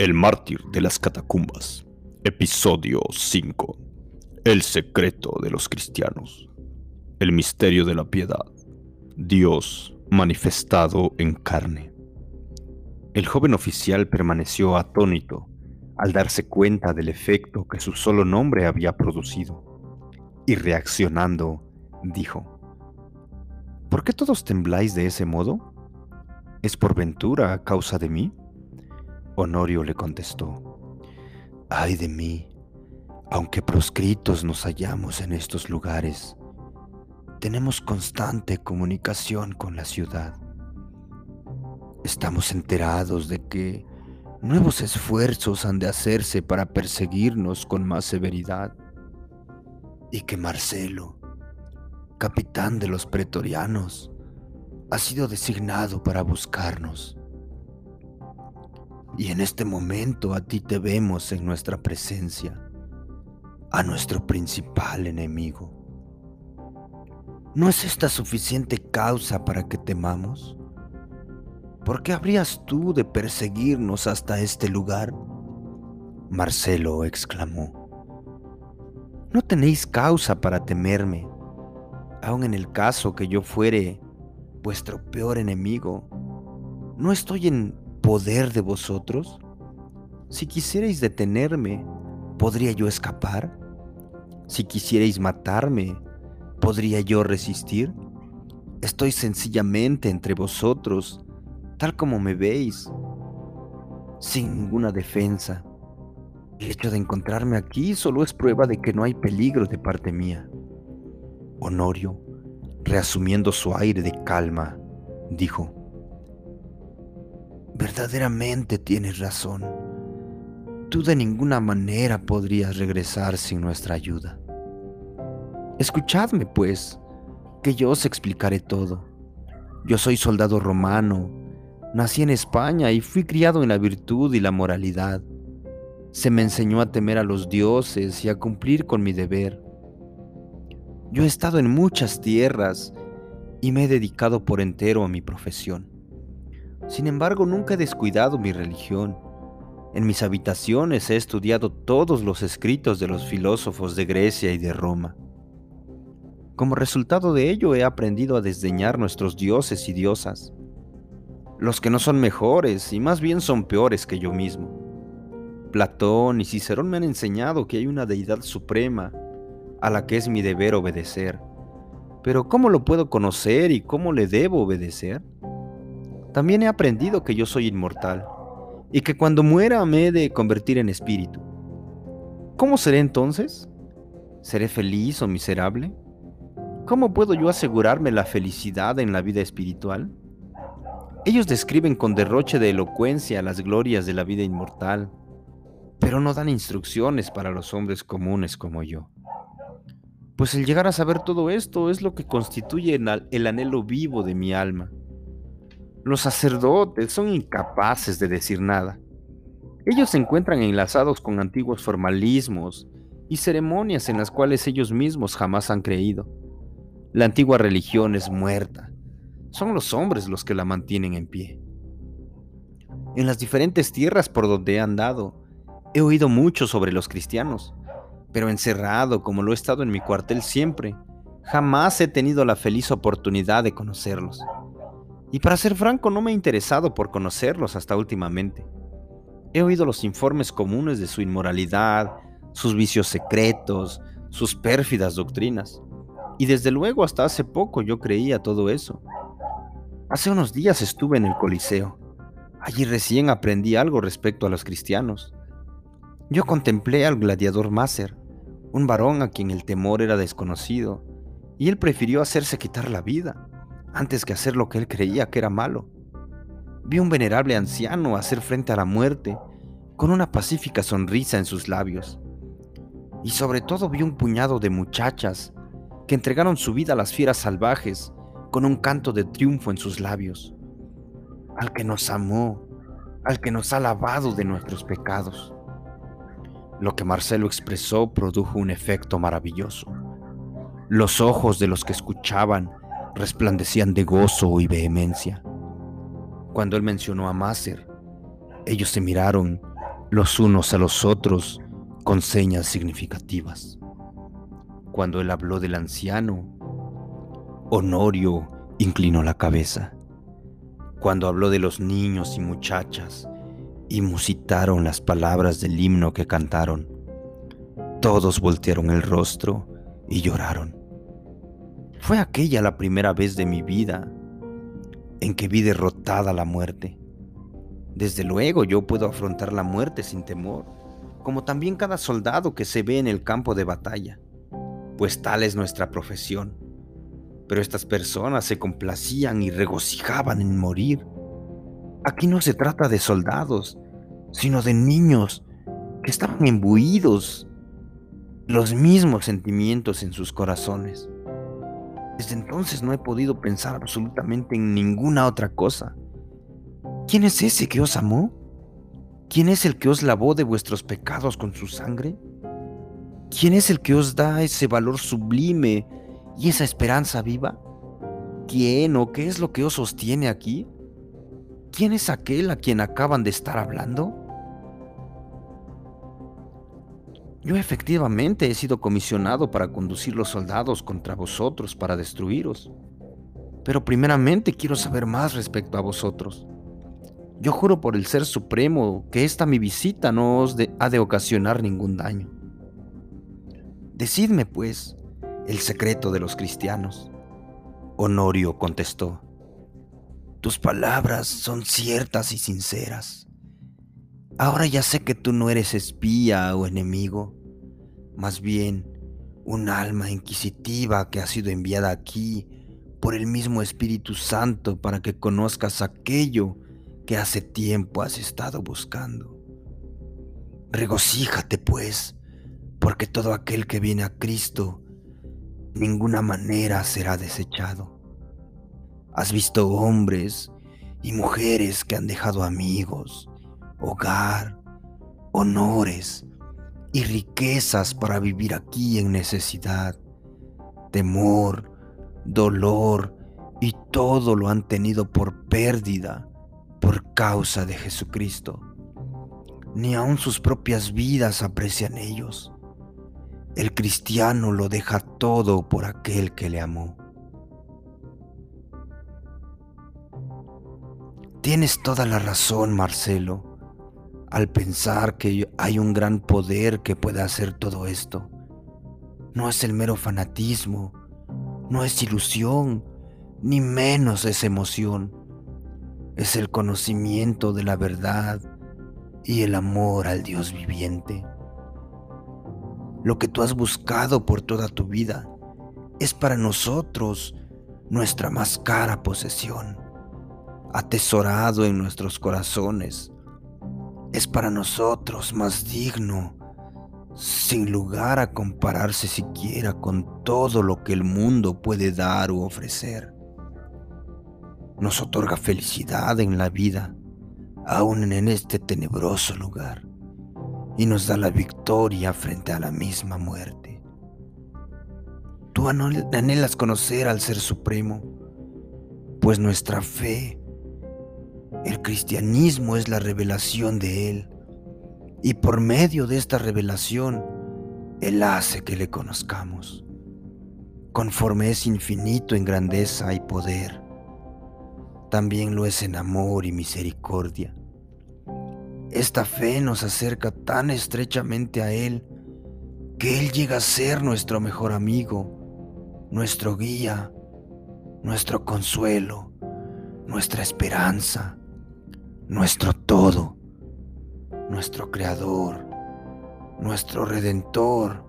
El mártir de las catacumbas. Episodio 5. El secreto de los cristianos. El misterio de la piedad. Dios manifestado en carne. El joven oficial permaneció atónito al darse cuenta del efecto que su solo nombre había producido, y reaccionando, dijo, ¿Por qué todos tembláis de ese modo? ¿Es por ventura a causa de mí? Honorio le contestó, ay de mí, aunque proscritos nos hallamos en estos lugares, tenemos constante comunicación con la ciudad. Estamos enterados de que nuevos esfuerzos han de hacerse para perseguirnos con más severidad y que Marcelo, capitán de los pretorianos, ha sido designado para buscarnos. Y en este momento a ti te vemos en nuestra presencia, a nuestro principal enemigo. ¿No es esta suficiente causa para que temamos? ¿Por qué habrías tú de perseguirnos hasta este lugar? Marcelo exclamó. No tenéis causa para temerme, aun en el caso que yo fuere vuestro peor enemigo. ¿No estoy en poder de vosotros? Si quisierais detenerme, ¿podría yo escapar? Si quisierais matarme, ¿podría yo resistir? Estoy sencillamente entre vosotros, tal como me veis, sin ninguna defensa. El hecho de encontrarme aquí solo es prueba de que no hay peligro de parte mía. Honorio, reasumiendo su aire de calma, dijo, Verdaderamente tienes razón. Tú de ninguna manera podrías regresar sin nuestra ayuda. Escuchadme, pues, que yo os explicaré todo. Yo soy soldado romano, nací en España y fui criado en la virtud y la moralidad. Se me enseñó a temer a los dioses y a cumplir con mi deber. Yo he estado en muchas tierras y me he dedicado por entero a mi profesión. Sin embargo, nunca he descuidado mi religión. En mis habitaciones he estudiado todos los escritos de los filósofos de Grecia y de Roma. Como resultado de ello he aprendido a desdeñar nuestros dioses y diosas, los que no son mejores y más bien son peores que yo mismo. Platón y Cicerón me han enseñado que hay una deidad suprema a la que es mi deber obedecer. Pero ¿cómo lo puedo conocer y cómo le debo obedecer? También he aprendido que yo soy inmortal y que cuando muera me he de convertir en espíritu. ¿Cómo seré entonces? ¿Seré feliz o miserable? ¿Cómo puedo yo asegurarme la felicidad en la vida espiritual? Ellos describen con derroche de elocuencia las glorias de la vida inmortal, pero no dan instrucciones para los hombres comunes como yo. Pues el llegar a saber todo esto es lo que constituye el anhelo vivo de mi alma. Los sacerdotes son incapaces de decir nada. Ellos se encuentran enlazados con antiguos formalismos y ceremonias en las cuales ellos mismos jamás han creído. La antigua religión es muerta. Son los hombres los que la mantienen en pie. En las diferentes tierras por donde he andado, he oído mucho sobre los cristianos, pero encerrado como lo he estado en mi cuartel siempre, jamás he tenido la feliz oportunidad de conocerlos. Y para ser franco, no me he interesado por conocerlos hasta últimamente. He oído los informes comunes de su inmoralidad, sus vicios secretos, sus pérfidas doctrinas. Y desde luego hasta hace poco yo creía todo eso. Hace unos días estuve en el Coliseo. Allí recién aprendí algo respecto a los cristianos. Yo contemplé al gladiador Máser, un varón a quien el temor era desconocido, y él prefirió hacerse quitar la vida antes que hacer lo que él creía que era malo. Vi un venerable anciano hacer frente a la muerte con una pacífica sonrisa en sus labios. Y sobre todo vi un puñado de muchachas que entregaron su vida a las fieras salvajes con un canto de triunfo en sus labios. Al que nos amó, al que nos ha lavado de nuestros pecados. Lo que Marcelo expresó produjo un efecto maravilloso. Los ojos de los que escuchaban resplandecían de gozo y vehemencia. Cuando él mencionó a Maser, ellos se miraron los unos a los otros con señas significativas. Cuando él habló del anciano, Honorio inclinó la cabeza. Cuando habló de los niños y muchachas y musitaron las palabras del himno que cantaron, todos voltearon el rostro y lloraron. Fue aquella la primera vez de mi vida en que vi derrotada la muerte. Desde luego yo puedo afrontar la muerte sin temor, como también cada soldado que se ve en el campo de batalla, pues tal es nuestra profesión. Pero estas personas se complacían y regocijaban en morir. Aquí no se trata de soldados, sino de niños que estaban imbuidos los mismos sentimientos en sus corazones. Desde entonces no he podido pensar absolutamente en ninguna otra cosa. ¿Quién es ese que os amó? ¿Quién es el que os lavó de vuestros pecados con su sangre? ¿Quién es el que os da ese valor sublime y esa esperanza viva? ¿Quién o qué es lo que os sostiene aquí? ¿Quién es aquel a quien acaban de estar hablando? Yo efectivamente he sido comisionado para conducir los soldados contra vosotros para destruiros. Pero primeramente quiero saber más respecto a vosotros. Yo juro por el Ser Supremo que esta mi visita no os ha de ocasionar ningún daño. Decidme, pues, el secreto de los cristianos. Honorio contestó, tus palabras son ciertas y sinceras. Ahora ya sé que tú no eres espía o enemigo, más bien un alma inquisitiva que ha sido enviada aquí por el mismo Espíritu Santo para que conozcas aquello que hace tiempo has estado buscando. Regocíjate pues, porque todo aquel que viene a Cristo, ninguna manera será desechado. Has visto hombres y mujeres que han dejado amigos, hogar, honores y riquezas para vivir aquí en necesidad, temor, dolor y todo lo han tenido por pérdida por causa de Jesucristo. Ni aun sus propias vidas aprecian ellos. El cristiano lo deja todo por aquel que le amó. Tienes toda la razón, Marcelo, al pensar que hay un gran poder que puede hacer todo esto. No es el mero fanatismo, no es ilusión, ni menos es emoción. Es el conocimiento de la verdad y el amor al Dios viviente. Lo que tú has buscado por toda tu vida es para nosotros nuestra más cara posesión atesorado en nuestros corazones, es para nosotros más digno, sin lugar a compararse siquiera con todo lo que el mundo puede dar u ofrecer. Nos otorga felicidad en la vida, aún en este tenebroso lugar, y nos da la victoria frente a la misma muerte. Tú anhelas conocer al Ser Supremo, pues nuestra fe el cristianismo es la revelación de Él. Y por medio de esta revelación, Él hace que le conozcamos. Conforme es infinito en grandeza y poder, también lo es en amor y misericordia. Esta fe nos acerca tan estrechamente a Él que Él llega a ser nuestro mejor amigo, nuestro guía, nuestro consuelo, nuestra esperanza, nuestro todo, nuestro Creador, nuestro Redentor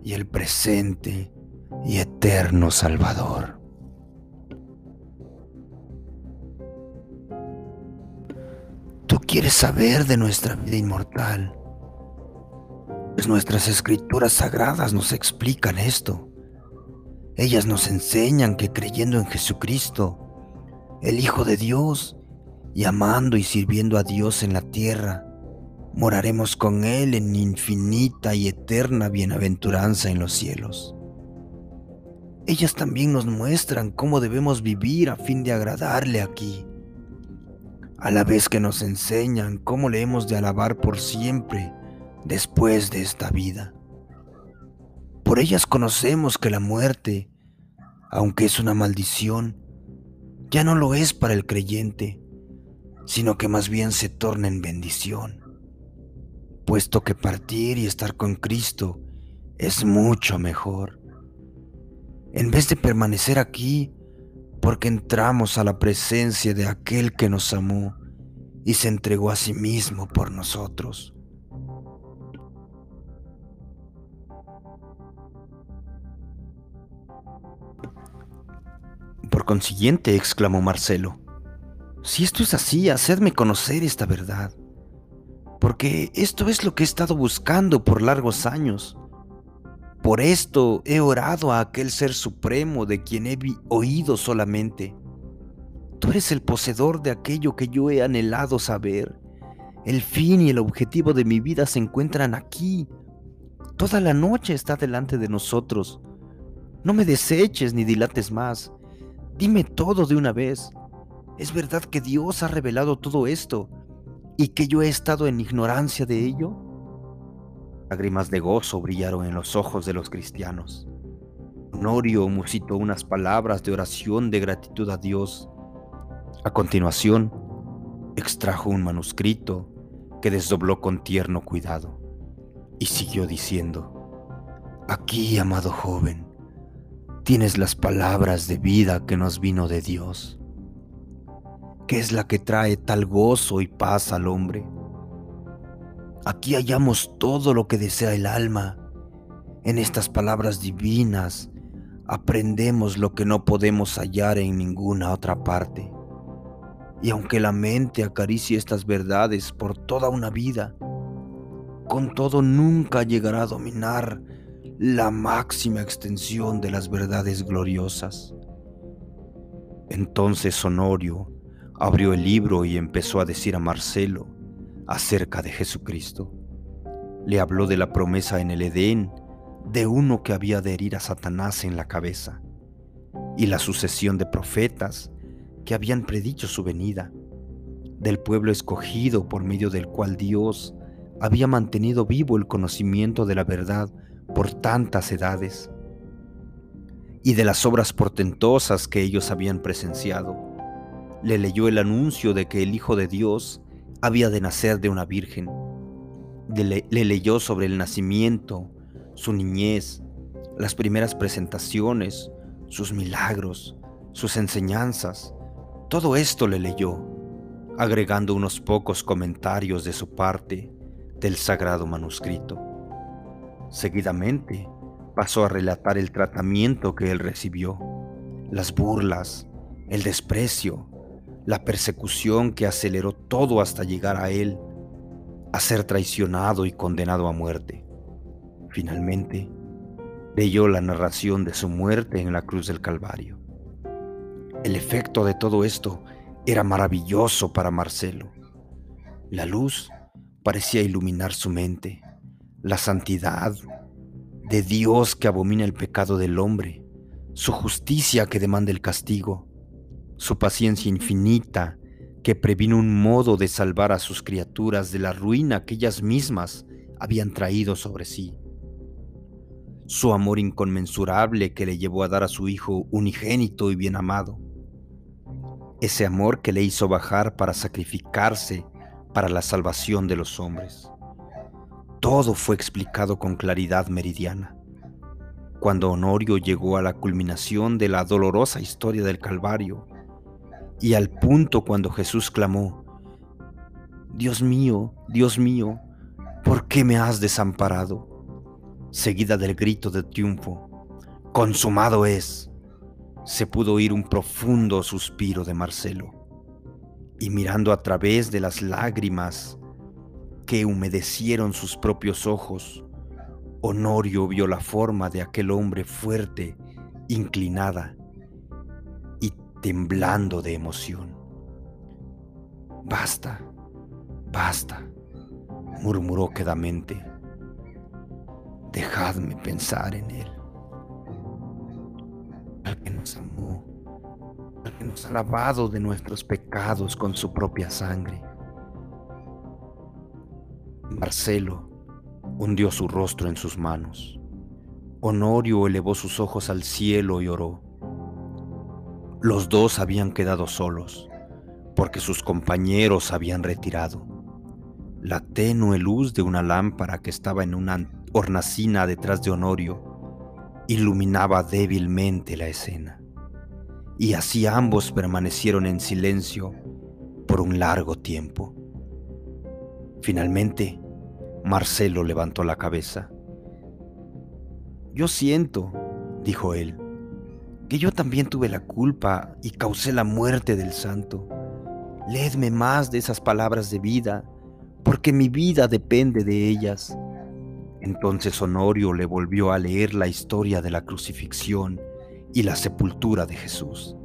y el presente y eterno Salvador. Tú quieres saber de nuestra vida inmortal, pues nuestras escrituras sagradas nos explican esto. Ellas nos enseñan que creyendo en Jesucristo, el Hijo de Dios, y amando y sirviendo a Dios en la tierra, moraremos con Él en infinita y eterna bienaventuranza en los cielos. Ellas también nos muestran cómo debemos vivir a fin de agradarle aquí. a la vez que nos enseñan cómo le hemos de alabar por siempre después de esta vida. Por ellas conocemos que la muerte, aunque es una maldición, ya no lo es para el creyente, sino que más bien se torna en bendición, puesto que partir y estar con Cristo es mucho mejor. En vez de permanecer aquí, porque entramos a la presencia de aquel que nos amó y se entregó a sí mismo por nosotros. Por consiguiente, exclamó Marcelo, si esto es así, hacedme conocer esta verdad, porque esto es lo que he estado buscando por largos años. Por esto he orado a aquel Ser Supremo de quien he oído solamente. Tú eres el poseedor de aquello que yo he anhelado saber. El fin y el objetivo de mi vida se encuentran aquí. Toda la noche está delante de nosotros. No me deseches ni dilates más. Dime todo de una vez. ¿Es verdad que Dios ha revelado todo esto y que yo he estado en ignorancia de ello? Lágrimas de gozo brillaron en los ojos de los cristianos. Honorio musitó unas palabras de oración de gratitud a Dios. A continuación, extrajo un manuscrito que desdobló con tierno cuidado y siguió diciendo, Aquí, amado joven, tienes las palabras de vida que nos vino de Dios, que es la que trae tal gozo y paz al hombre. Aquí hallamos todo lo que desea el alma. En estas palabras divinas aprendemos lo que no podemos hallar en ninguna otra parte. Y aunque la mente acaricie estas verdades por toda una vida, con todo nunca llegará a dominar la máxima extensión de las verdades gloriosas. Entonces Honorio abrió el libro y empezó a decir a Marcelo acerca de Jesucristo. Le habló de la promesa en el Edén de uno que había de herir a Satanás en la cabeza y la sucesión de profetas que habían predicho su venida, del pueblo escogido por medio del cual Dios había mantenido vivo el conocimiento de la verdad por tantas edades y de las obras portentosas que ellos habían presenciado. Le leyó el anuncio de que el Hijo de Dios había de nacer de una virgen. Le, le, leyó sobre el nacimiento, su niñez, las primeras presentaciones, sus milagros, sus enseñanzas. Todo esto le leyó, agregando unos pocos comentarios de su parte del sagrado manuscrito. Seguidamente pasó a relatar el tratamiento que él recibió, las burlas, el desprecio, la persecución que aceleró todo hasta llegar a él, a ser traicionado y condenado a muerte. Finalmente, leyó la narración de su muerte en la cruz del Calvario. El efecto de todo esto era maravilloso para Marcelo. La luz parecía iluminar su mente la santidad de Dios que abomina el pecado del hombre, su justicia que demanda el castigo, su paciencia infinita que previno un modo de salvar a sus criaturas de la ruina que ellas mismas habían traído sobre sí, su amor inconmensurable que le llevó a dar a su Hijo unigénito y bien amado, ese amor que le hizo bajar para sacrificarse para la salvación de los hombres. Todo fue explicado con claridad meridiana. Cuando Honorio llegó a la culminación de la dolorosa historia del Calvario y al punto cuando Jesús clamó, Dios mío, Dios mío, ¿por qué me has desamparado? Seguida del grito de triunfo, consumado es, se pudo oír un profundo suspiro de Marcelo. Y mirando a través de las lágrimas que humedecieron sus propios ojos, Honorio vio la forma de aquel hombre fuerte, inclinada temblando de emoción. Basta, basta, murmuró quedamente. Dejadme pensar en él. Al que nos amó, al que nos ha lavado de nuestros pecados con su propia sangre. Marcelo hundió su rostro en sus manos. Honorio elevó sus ojos al cielo y oró. Los dos habían quedado solos, porque sus compañeros habían retirado. La tenue luz de una lámpara que estaba en una hornacina detrás de Honorio iluminaba débilmente la escena. Y así ambos permanecieron en silencio por un largo tiempo. Finalmente, Marcelo levantó la cabeza. Yo siento, dijo él, que yo también tuve la culpa y causé la muerte del santo. Leedme más de esas palabras de vida, porque mi vida depende de ellas. Entonces Honorio le volvió a leer la historia de la crucifixión y la sepultura de Jesús,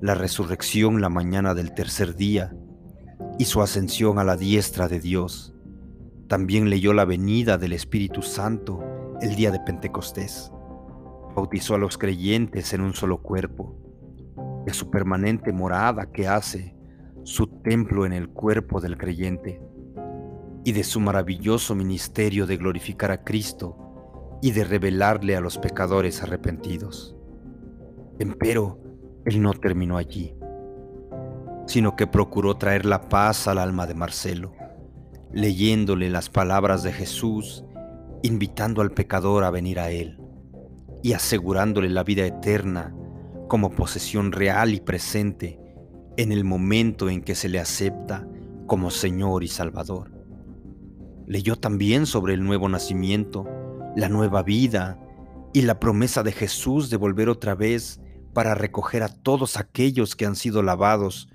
la resurrección la mañana del tercer día y su ascensión a la diestra de Dios. También leyó la venida del Espíritu Santo el día de Pentecostés. Bautizó a los creyentes en un solo cuerpo, de su permanente morada que hace su templo en el cuerpo del creyente y de su maravilloso ministerio de glorificar a Cristo y de revelarle a los pecadores arrepentidos. Empero, él no terminó allí, sino que procuró traer la paz al alma de Marcelo, leyéndole las palabras de Jesús, invitando al pecador a venir a él y asegurándole la vida eterna como posesión real y presente en el momento en que se le acepta como Señor y Salvador. Leyó también sobre el nuevo nacimiento, la nueva vida y la promesa de Jesús de volver otra vez para recoger a todos aquellos que han sido lavados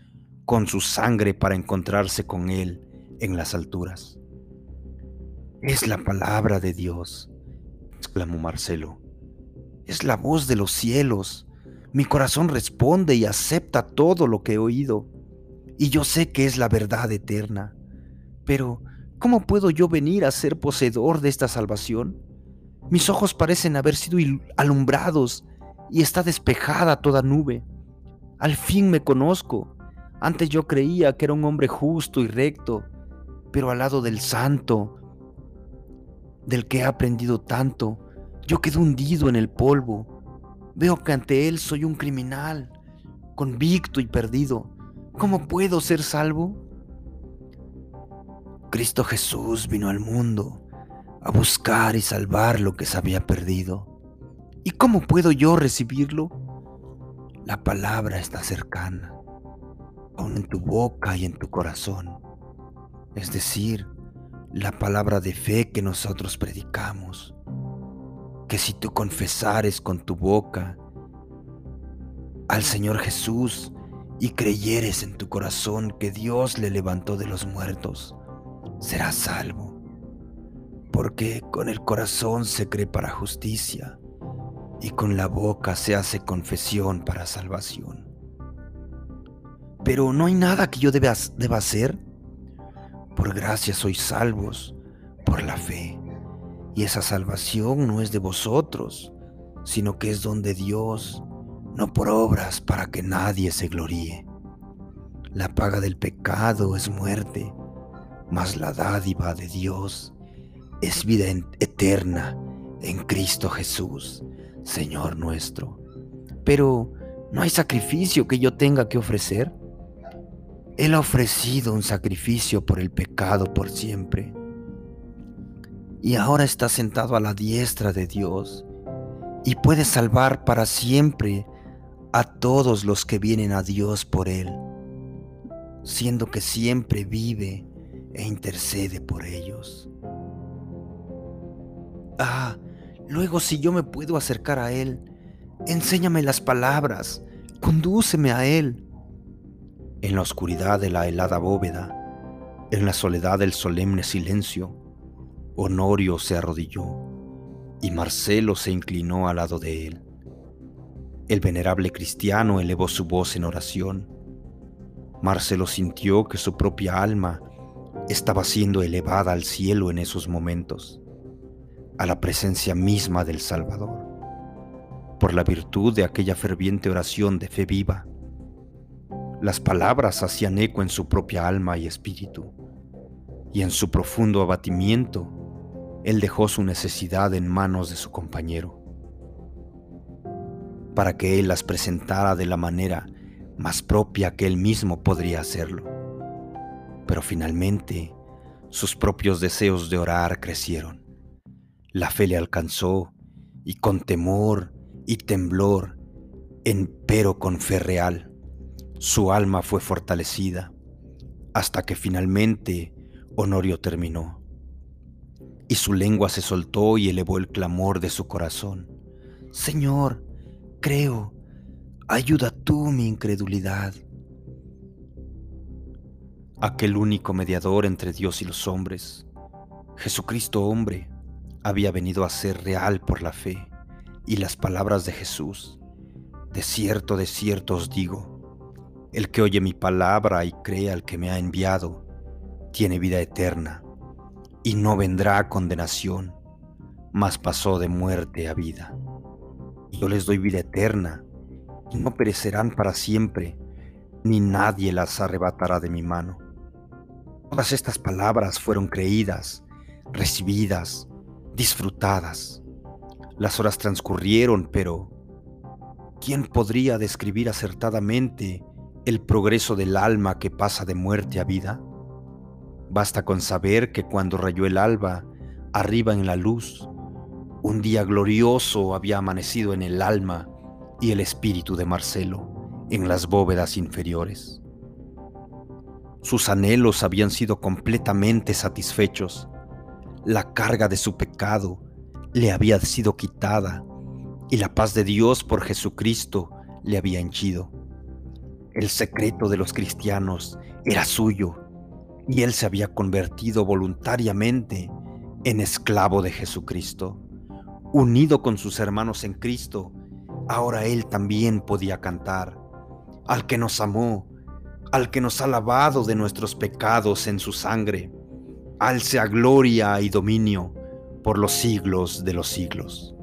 con su sangre para encontrarse con Él en las alturas. Es la palabra de Dios, exclamó Marcelo. Es la voz de los cielos. Mi corazón responde y acepta todo lo que he oído. Y yo sé que es la verdad eterna. Pero, ¿Cómo puedo yo venir a ser poseedor de esta salvación? Mis ojos parecen haber sido alumbrados y está despejada toda nube. Al fin me conozco. Antes yo creía que era un hombre justo y recto, pero al lado del santo, del que he aprendido tanto, yo quedo hundido en el polvo. Veo que ante él soy un criminal, convicto y perdido. ¿Cómo puedo ser salvo? Cristo Jesús vino al mundo a buscar y salvar lo que se había perdido. ¿Y cómo puedo yo recibirlo? La palabra está cercana, aún en tu boca y en tu corazón. Es decir, la palabra de fe que nosotros predicamos. Que si tú confesares con tu boca al Señor Jesús y creyeres en tu corazón que Dios le levantó de los muertos, será salvo, porque con el corazón se cree para justicia y con la boca se hace confesión para salvación. Pero no hay nada que yo deba, deba hacer. Por gracia sois salvos, por la fe. Y esa salvación no es de vosotros, sino que es don de Dios, no por obras para que nadie se gloríe. La paga del pecado es muerte mas la dádiva de Dios es vida eterna en Cristo Jesús, Señor nuestro. Pero no hay sacrificio que yo tenga que ofrecer. Él ha ofrecido un sacrificio por el pecado por siempre. Y ahora está sentado a la diestra de Dios y puede salvar para siempre a todos los que vienen a Dios por Él, siendo que siempre vive e intercede por ellos. Ah, luego si yo me puedo acercar a Él, enséñame las palabras, condúceme a Él. En la oscuridad de la helada bóveda, en la soledad del solemne silencio, Honorio se arrodilló y Marcelo se inclinó al lado de él. El venerable cristiano elevó su voz en oración. Marcelo sintió que su propia alma estaba siendo elevada al cielo en esos momentos, a la presencia misma del Salvador, por la virtud de aquella ferviente oración de fe viva Las palabras hacían eco en su propia alma y espíritu, y en su profundo abatimiento, él dejó su necesidad en manos de su compañero, para que él las presentara de la manera más propia que él mismo podría hacerlo. Pero finalmente, sus propios deseos de orar crecieron. La fe le alcanzó y con temor y temblor, pero con fe real, su alma fue fortalecida hasta que finalmente Honorio terminó. Y su lengua se soltó y elevó el clamor de su corazón. Señor, creo, ayuda tú mi incredulidad. Aquel único mediador entre Dios y los hombres, Jesucristo hombre, había venido a ser real por la fe y las palabras de Jesús. De cierto, de cierto os digo, el que oye mi palabra y cree al que me ha enviado, tiene vida eterna y no vendrá condenación, mas pasó de muerte a vida. Yo les doy vida eterna y no perecerán para siempre, ni nadie las arrebatará de mi mano. Todas estas palabras fueron creídas, recibidas, disfrutadas. Las horas transcurrieron, pero ¿quién podría describir acertadamente el progreso del alma que pasa de muerte a vida? Basta con saber que cuando rayó el alba, arriba en la luz, un día glorioso había amanecido en el alma y el espíritu de Marcelo en las bóvedas inferiores. Sus anhelos habían sido completamente satisfechos. La carga de su pecado le había sido quitada y la paz de Dios por Jesucristo le había henchido. El secreto de los cristianos era suyo y él se había convertido voluntariamente en esclavo de Jesucristo. Unido con sus hermanos en Cristo, ahora él también podía cantar. Al que nos amó, al que nos ha lavado de nuestros pecados en su sangre, al sea gloria y dominio por los siglos de los siglos.